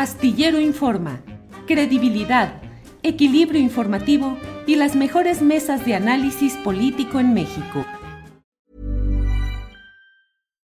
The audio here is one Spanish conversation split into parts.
Astillero Informa, credibilidad, equilibrio informativo y las mejores mesas de análisis político en México.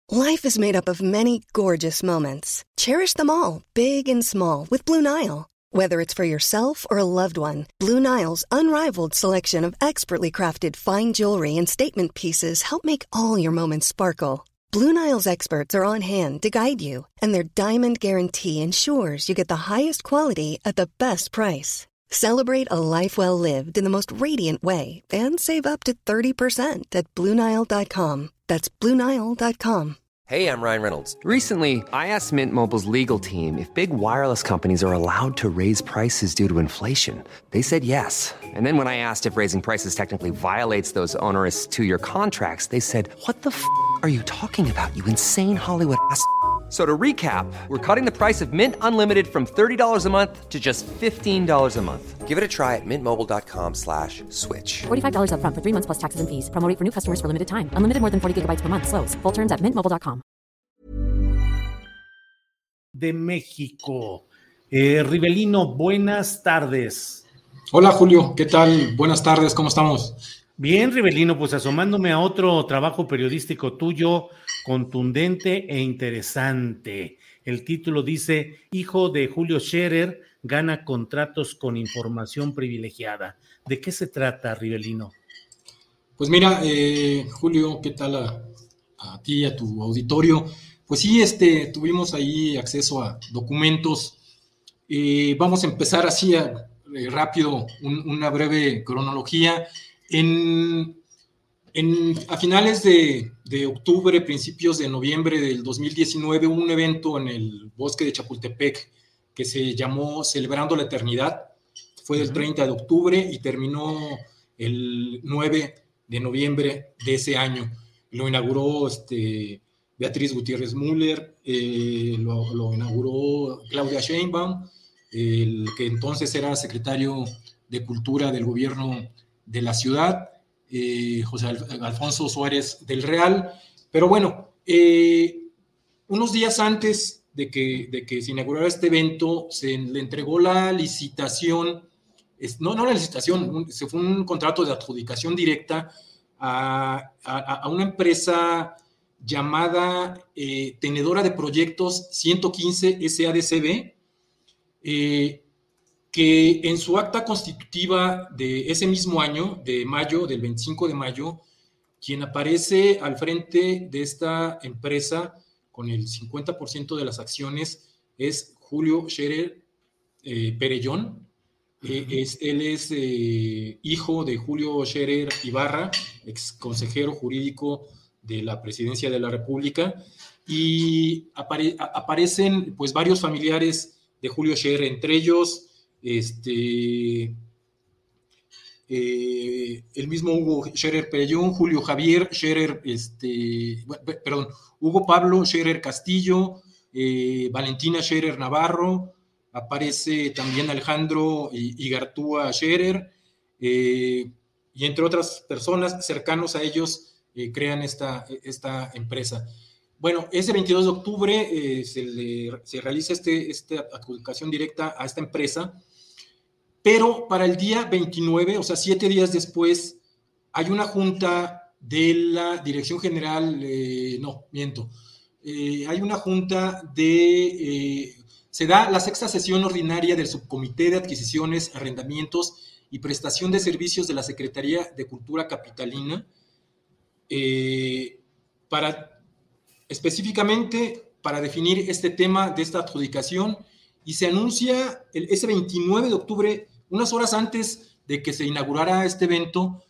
Life is made up of many gorgeous moments. Cherish them all, big and small, with Blue Nile. Whether it's for yourself or a loved one, Blue Nile's unrivaled selection of expertly crafted fine jewelry and statement pieces help make all your moments sparkle. Blue Nile's experts are on hand to guide you, and their diamond guarantee ensures you get the highest quality at the best price. Celebrate a life well lived in the most radiant way and save up to 30% at BlueNile.com. That's BlueNile.com. Hey, I'm Ryan Reynolds. Recently, I asked Mint Mobile's legal team if big wireless companies are allowed to raise prices due to inflation. They said yes. And then when I asked if raising prices technically violates those onerous two year contracts, they said, What the f are you talking about, you insane Hollywood ass? So to recap, we're cutting the price of Mint Unlimited from $30 a month to just $15 a month. Give it a try at mintmobile.com slash switch. $45 up front for three months plus taxes and fees. Promo rate for new customers for limited time. Unlimited more than 40 gigabytes per month. Slows. Full terms at mintmobile.com. De México. Eh, Rivelino, buenas tardes. Hola Julio, ¿qué tal? Buenas tardes, ¿cómo estamos? Bien, Rivelino, pues asomándome a otro trabajo periodístico tuyo, contundente e interesante. El título dice, Hijo de Julio Scherer gana contratos con información privilegiada. ¿De qué se trata, Rivelino? Pues mira, eh, Julio, ¿qué tal a, a ti, a tu auditorio? Pues sí, este, tuvimos ahí acceso a documentos. Eh, vamos a empezar así eh, rápido, un, una breve cronología. En, en, a finales de, de, octubre, principios de noviembre del 2019, hubo un evento en el bosque de Chapultepec que se llamó Celebrando la Eternidad. Fue del 30 de octubre y terminó el 9 de noviembre de ese año. Lo inauguró este, Beatriz Gutiérrez Müller, eh, lo, lo, inauguró Claudia Sheinbaum, el que entonces era secretario de Cultura del gobierno de la ciudad, eh, José Alfonso Suárez del Real. Pero bueno, eh, unos días antes de que, de que, se inaugurara este evento, se le entregó la licitación, no, no la licitación, se fue un contrato de adjudicación directa a, a, una empresa llamada eh, Tenedora de Proyectos 115 SADCB, eh, que en su acta constitutiva de ese mismo año, de mayo, del 25 de mayo, quien aparece al frente de esta empresa con el 50% de las acciones es Julio Scherer eh, Perellón. Eh, es, él es eh, hijo de Julio Scherer Ibarra, ex consejero jurídico de la presidencia de la República, y apare aparecen pues varios familiares de Julio Scherer, entre ellos este, eh, el mismo Hugo Scherer Perellón, Julio Javier Scherer, este, perdón, Hugo Pablo Scherer Castillo, eh, Valentina Scherer Navarro, aparece también Alejandro Igartúa Scherer, eh, y entre otras personas cercanos a ellos eh, crean esta, esta empresa. Bueno, ese 22 de octubre se, le, se, realiza este, esta adjudicación directa a esta empresa, pero para el día 29, o sea, siete días después, hay una junta de la Dirección General, eh, no, miento, eh, hay una junta de, eh, se da la sexta sesión ordinaria del Subcomité de Adquisiciones, Arrendamientos y Prestación de Servicios de la Secretaría de Cultura Capitalina, para específicamente para definir este tema de esta adjudicación y se anuncia el, ese 29 de octubre, unas horas antes de que se inaugurara este evento,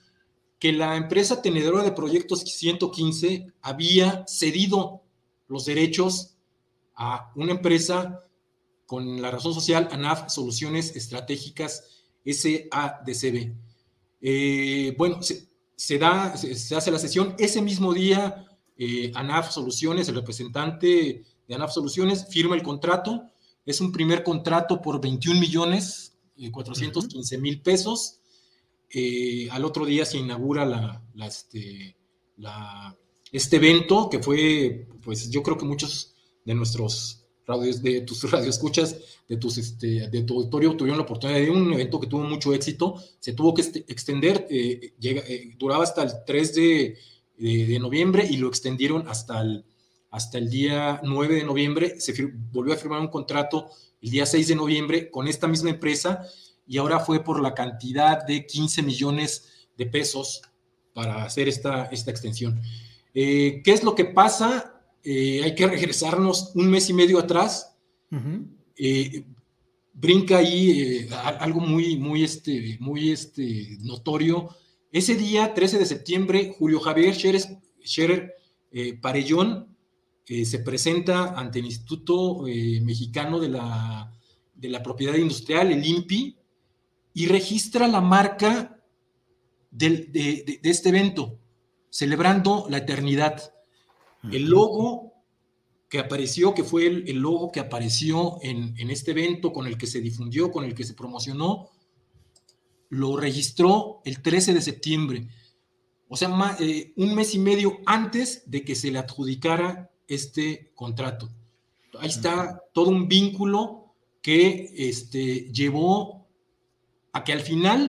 que la empresa tenedora de proyectos 115 había cedido los derechos a una empresa con la razón social ANAF Soluciones Estratégicas SADCB. Eh, bueno, se, da, se, hace la sesión ese mismo día eh, ANAF Soluciones, el representante de ANAF Soluciones, firma el contrato. Es un primer contrato por 21 millones 415 mil pesos. Eh, al otro día se inaugura la, la, este, la, este, evento que fue, pues yo creo que muchos de nuestros de tus radioescuchas, de, tus, este, de tu auditorio tuvieron la oportunidad de un evento que tuvo mucho éxito, se tuvo que este, extender, eh, llega, eh, duraba hasta el 3 de, de, noviembre y lo extendieron hasta el, hasta el día 9 de noviembre, se volvió a firmar un contrato el día 6 de noviembre con esta misma empresa y ahora fue por la cantidad de 15 millones de pesos para hacer esta, esta extensión. Eh, ¿Qué es lo que pasa? Eh, hay que regresarnos un mes y medio atrás. Eh, brinca ahí algo muy, muy, este, muy este, notorio. Ese día, 13 de septiembre, Julio Javier Scherer, Parellón se presenta ante el Instituto Mexicano de la, de la Propiedad Industrial, el INPI, y registra la marca de, este evento, celebrando la eternidad. El logo que apareció, que fue el, logo que apareció en, este evento, con el que se difundió, con el que se promocionó, lo registró el 13 de septiembre. O sea, eh, un mes y medio antes de que se le adjudicara este contrato. Ahí está todo un vínculo que este, llevó a que al final...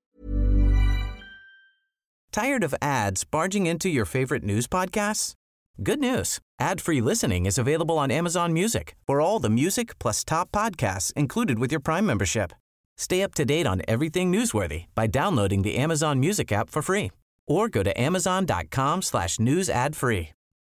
Tired of ads barging into your favorite news podcasts? Good news. Ad-free listening is available on Amazon Music for all the music plus top podcasts included with your Prime membership. Stay up to date on everything newsworthy by downloading the Amazon Music app for free or go to amazon.com slash news ad free.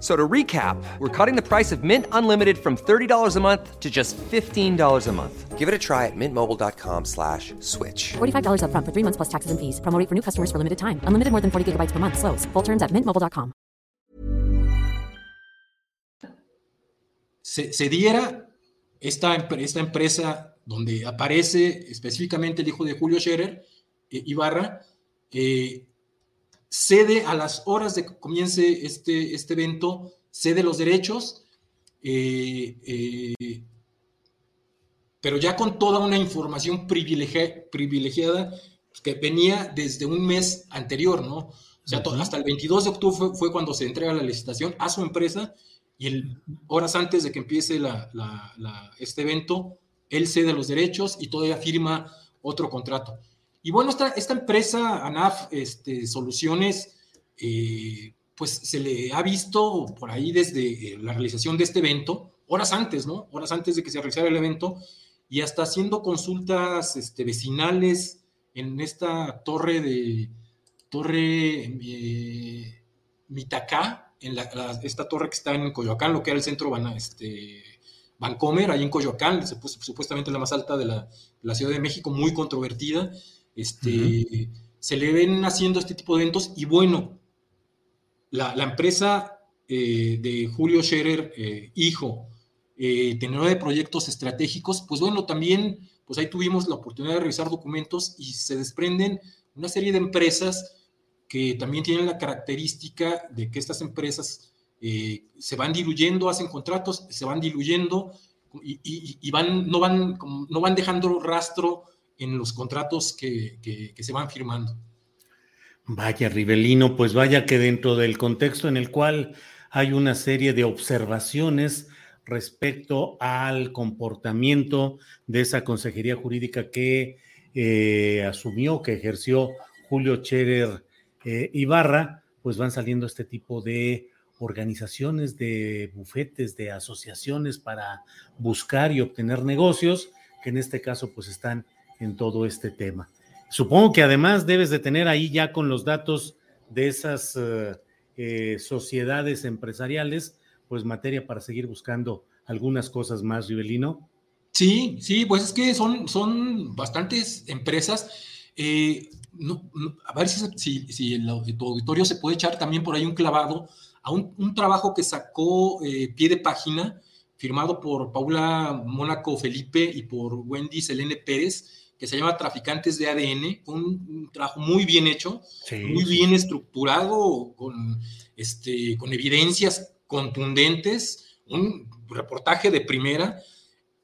So to recap, we're cutting the price of Mint Unlimited from $30 a month to just $15 a month. Give it a try at mintmobile.com slash switch. $45 up front for three months plus taxes and fees. Promo for new customers for limited time. Unlimited more than 40 gigabytes per month. Slows. Full terms at mintmobile.com. Se, se diera esta, esta empresa donde aparece específicamente el hijo de Julio Scherer, eh, Ibarra, eh, cede a las horas de que comience este, este evento, cede los derechos, eh, eh, pero ya con toda una información privilegiada pues, que venía desde un mes anterior, ¿no? O sea, hasta el 22 de octubre fue, cuando se entrega la licitación a su empresa y el, horas antes de que empiece este evento, él cede los derechos y todavía firma otro contrato. Y bueno, esta, esta empresa, ANAF este, Soluciones, eh, pues se le ha visto por ahí desde eh, la realización de este evento, horas antes, ¿no? Horas antes de que se realizara el evento, y hasta haciendo consultas este, vecinales en esta torre de, torre eh, Mitacá, en esta torre que está en Coyoacán, lo que era el centro este, Vancomer, ahí en Coyoacán, supuestamente la más alta de la, la Ciudad de México, muy controvertida. Este, Se le ven haciendo este tipo de eventos y bueno, la, empresa eh, de Julio Scherer, eh, hijo, eh, tenedor de proyectos estratégicos, pues bueno, también, pues ahí tuvimos la oportunidad de revisar documentos y se desprenden una serie de empresas que también tienen la característica de que estas empresas se van diluyendo, hacen contratos, se van diluyendo y, van, no, van, no van dejando rastro en los contratos que, se van firmando. Vaya, Rivelino, pues vaya que dentro del contexto en el cual hay una serie de observaciones respecto al comportamiento de esa consejería jurídica que eh, asumió, que ejerció Julio Cherer eh, Ibarra, pues van saliendo este tipo de organizaciones, de bufetes, de asociaciones para buscar y obtener negocios, que en este caso pues están en todo este tema. Supongo que además debes de tener ahí ya con los datos de esas eh, eh, sociedades empresariales, pues materia para seguir buscando algunas cosas más, Rivelino. Sí, sí, pues es que son, son bastantes empresas. Eh, a ver si, si, el, auditorio se puede echar también por ahí un clavado a un, un trabajo que sacó pie de página, firmado por Paula Mónaco Felipe y por Wendy Selene Pérez, que se llama Traficantes de ADN, un, trabajo muy bien hecho, muy bien estructurado, con, este, con evidencias contundentes, un reportaje de primera,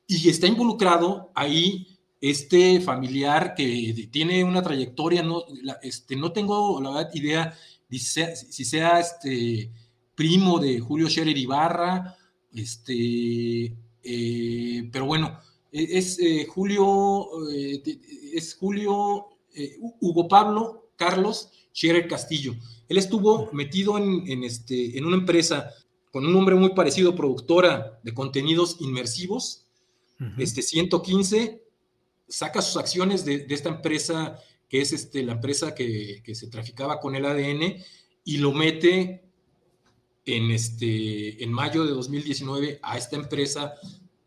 y está involucrado ahí este familiar que tiene una trayectoria, no, este, no tengo la verdad idea si sea, este, primo de Julio Scherer Ibarra, este, eh, pero bueno, es eh, Julio, eh, es Julio Hugo Pablo Carlos Scherer Castillo. Él estuvo metido en, este, en una empresa con un nombre muy parecido, productora de contenidos inmersivos, este 115, saca sus acciones de, esta empresa, que es este, la empresa que, que, se traficaba con el ADN, y lo mete en, este, en mayo de 2019 a esta empresa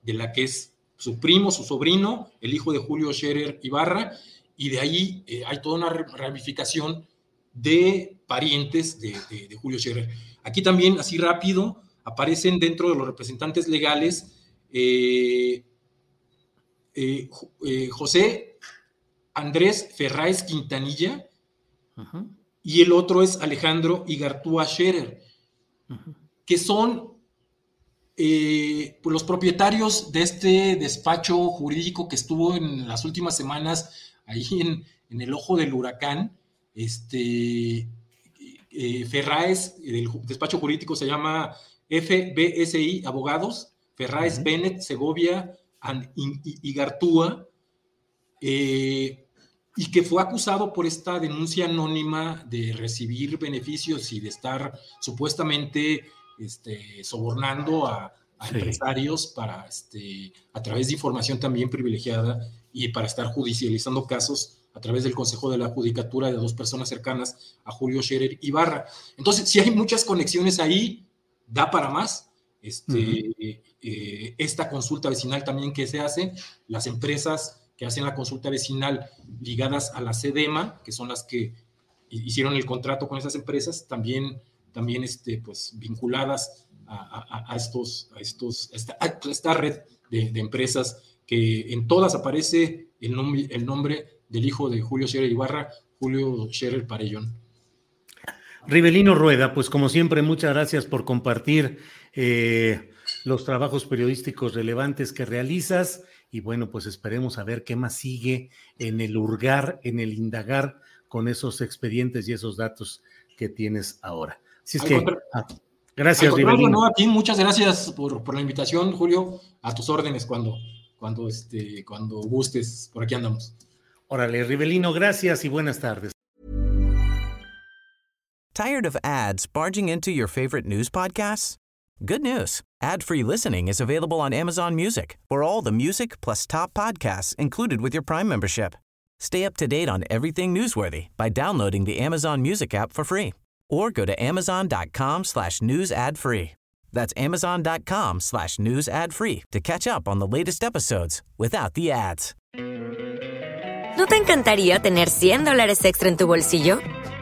de la que es su primo, su sobrino, el hijo de Julio Scherer Ibarra, y de ahí eh, hay toda una ramificación de parientes de, Julio Scherer. Aquí también, así rápido, aparecen dentro de los representantes legales eh, eh, José Andrés Ferráez Quintanilla y el otro es Alejandro Igartúa Scherer que son eh, pues, los propietarios de este despacho jurídico que estuvo en las últimas semanas ahí en, el ojo del huracán. Este, eh, Ferraes, el despacho jurídico se llama FBSI Abogados, Ferraes Bennett, Segovia y, Gartúa. Eh, y que fue acusado por esta denuncia anónima de recibir beneficios y de estar supuestamente este, sobornando a, empresarios para, este, a través de información también privilegiada y para estar judicializando casos a través del Consejo de la Judicatura de dos personas cercanas a Julio Scherer Ibarra. Entonces, si hay muchas conexiones ahí, da para más. Este, eh, esta consulta vecinal también que se hace, las empresas que hacen la consulta vecinal ligadas a la CEDEMA, que son las que hicieron el contrato con esas empresas, también, también este, pues, vinculadas a, estos, a estos, esta, red de, empresas que en todas aparece el nombre del hijo de Julio Scherer Ibarra, Julio Scherer Parellón. Rivelino Rueda, pues como siempre, muchas gracias por compartir eh, los trabajos periodísticos relevantes que realizas y bueno, pues esperemos a ver qué más sigue en el hurgar, en el indagar con esos expedientes y esos datos que tienes ahora. Así es que, ah, gracias, Rivelino. a ti, muchas gracias por, la invitación, Julio, a tus órdenes cuando, cuando, este, cuando gustes, por aquí andamos. Órale, Rivelino, gracias y buenas tardes. Tired of ads barging into your favorite news podcasts? Good news. Ad-free listening is available on Amazon Music for all the music plus top podcasts included with your Prime membership. Stay up to date on everything newsworthy by downloading the Amazon Music app for free or go to amazon.com slash news ad free. That's amazon.com slash news ad free to catch up on the latest episodes without the ads. ¿No te encantaría tener 100 dólares extra en tu bolsillo?